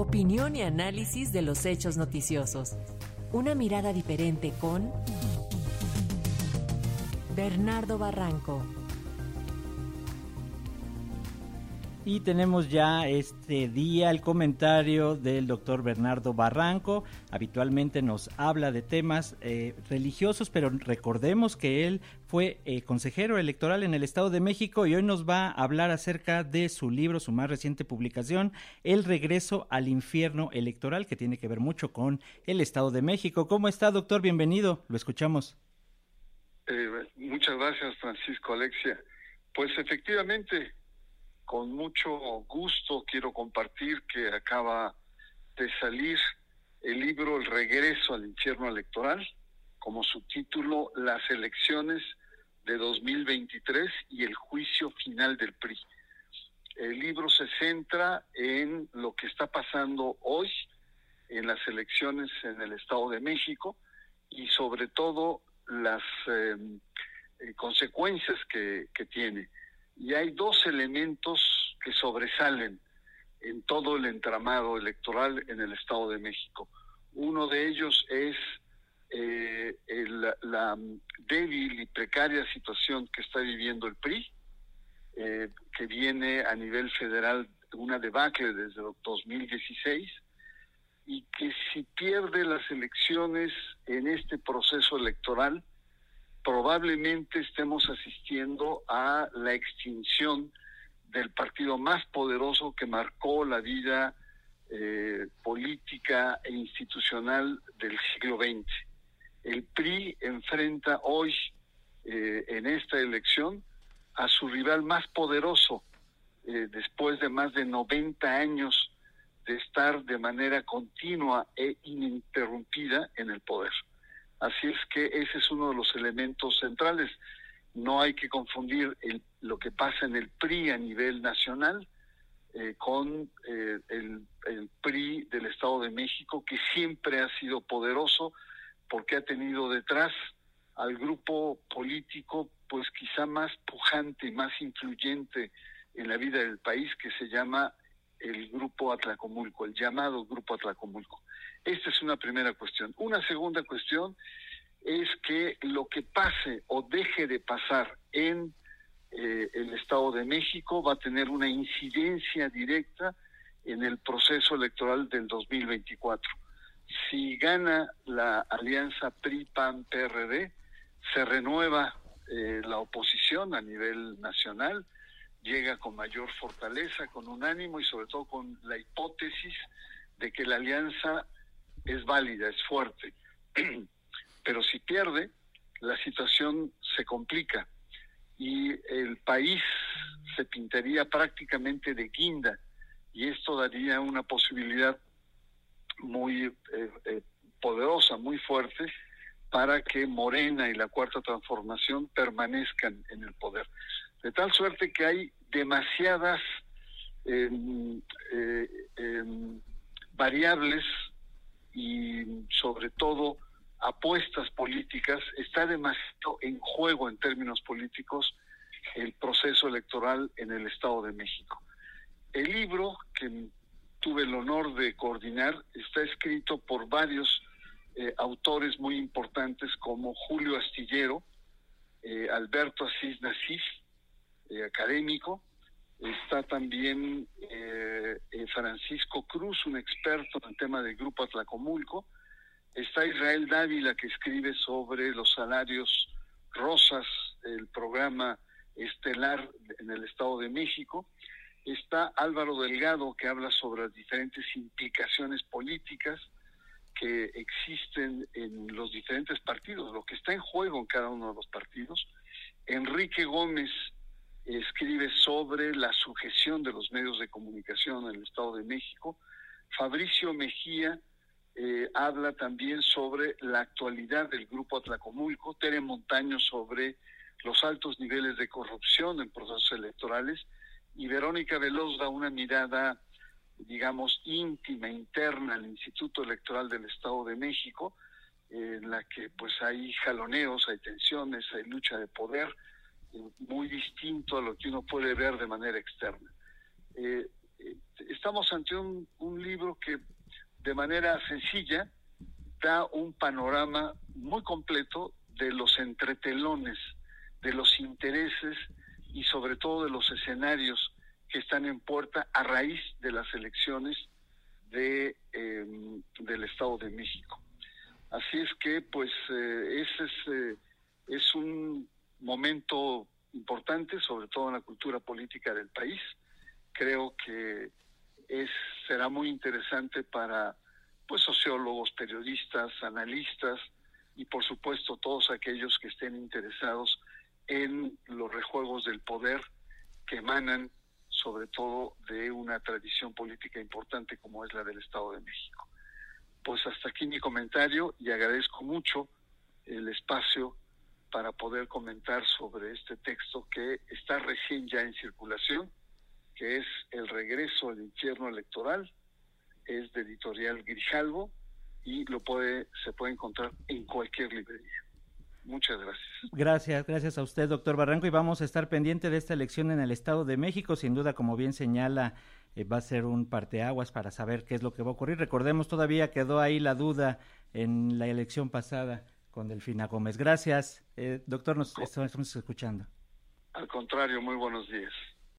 Opinión y análisis de los hechos noticiosos. Una mirada diferente con Bernardo Barranco. Y tenemos ya este día el comentario del doctor Bernardo Barranco. Habitualmente nos habla de temas eh, religiosos, pero recordemos que él fue eh, consejero electoral en el Estado de México y hoy nos va a hablar acerca de su libro, su más reciente publicación, El regreso al infierno electoral, que tiene que ver mucho con el Estado de México. ¿Cómo está, doctor? Bienvenido, lo escuchamos. Eh, muchas gracias, Francisco Alexia. Pues efectivamente, con mucho gusto quiero compartir que acaba de salir el libro El regreso al infierno electoral, como subtítulo Las elecciones de 2023 y el juicio final del PRI. El libro se centra en lo que está pasando hoy en las elecciones en el Estado de México y sobre todo las eh, eh, consecuencias que, que tiene y hay dos elementos que sobresalen en todo el entramado electoral en el Estado de México. Uno de ellos es eh, la débil y precaria situación que está viviendo el PRI, eh, que viene a nivel federal una debacle desde 2016 y que si pierde las elecciones en este proceso electoral, probablemente estemos asistiendo a la extinción del partido más poderoso que marcó la vida eh, política e institucional del siglo XX. El PRI enfrenta hoy, eh, en esta elección, a su rival más poderoso, eh, después de más de 90 años de estar de manera continua e ininterrumpida en el poder. Así es que ese es uno de los elementos centrales. No hay que confundir el, lo que pasa en el PRI a nivel nacional eh, con eh, el, el, PRI del Estado de México, que siempre ha sido poderoso porque ha tenido detrás al grupo político, pues quizá más pujante, más influyente en la vida del país, que se llama el Grupo Atlacomulco, el llamado Grupo Atlacomulco. Esta es una primera cuestión. Una segunda cuestión es que lo que pase o deje de pasar en eh, el Estado de México va a tener una incidencia directa en el proceso electoral del 2024. Si gana la alianza PRI-PAN-PRD, se renueva eh, la oposición a nivel nacional, llega con mayor fortaleza, con un ánimo y sobre todo con la hipótesis de que la alianza es válida, es fuerte. Pero si pierde, la situación se complica y el país se pintaría prácticamente de guinda y esto daría una posibilidad muy eh, eh, poderosa, muy fuerte para que Morena y la Cuarta Transformación permanezcan en el poder. De tal suerte que hay demasiadas eh, variables y sobre todo apuestas políticas, está demasiado en juego en términos políticos el proceso electoral en el Estado de México. El libro que tuve el honor de coordinar está escrito por varios eh, autores muy importantes como Julio Astillero, eh, Alberto Asís Nasif, eh, académico, está también eh, eh, Francisco Cruz, un experto en el tema del Grupo Atlacomulco, está Israel Dávila, que escribe sobre los salarios rosas, el programa estelar en el Estado de México, está Álvaro Delgado, que habla sobre las diferentes implicaciones políticas que existen en los diferentes partidos, lo que está en juego en cada uno de los partidos, Enrique Gómez, escribe sobre la sujeción de los medios de comunicación en el Estado de México. Fabricio Mejía eh, habla también sobre la actualidad del Grupo Atlacomulco. Tere Montaño sobre los altos niveles de corrupción en procesos electorales. Y Verónica Veloz da una mirada, digamos, íntima, interna al Instituto Electoral del Estado de México, en la que pues hay jaloneos, hay tensiones, hay lucha de poder muy distinto a lo que uno puede ver de manera externa. Eh, eh, estamos ante un, libro que de manera sencilla da un panorama muy completo de los entretelones, de los intereses y sobre todo de los escenarios que están en puerta a raíz de las elecciones de, em, del Estado de México. Así es que, pues, eh, ese es, es un momento importante, sobre todo en la cultura política del país. Creo que es será muy interesante para pues sociólogos, periodistas, analistas y por supuesto todos aquellos que estén interesados en los rejuegos del poder que emanan sobre todo de una tradición política importante como es la del Estado de México. Pues hasta aquí mi comentario y agradezco mucho el espacio para poder comentar sobre este texto que está recién ya en circulación, que es El regreso al infierno electoral es de editorial Grijalvo y lo puede se puede encontrar en cualquier librería. Muchas gracias. Gracias, gracias a usted, doctor Barranco, y vamos a estar pendiente de esta elección en el Estado de México. Sin duda, como bien señala, eh, va a ser un parteaguas para saber qué es lo que va a ocurrir. Recordemos, todavía quedó ahí la duda en la elección pasada con Delfina Gómez. Gracias, eh, doctor, nos estamos escuchando. Al contrario, muy buenos días.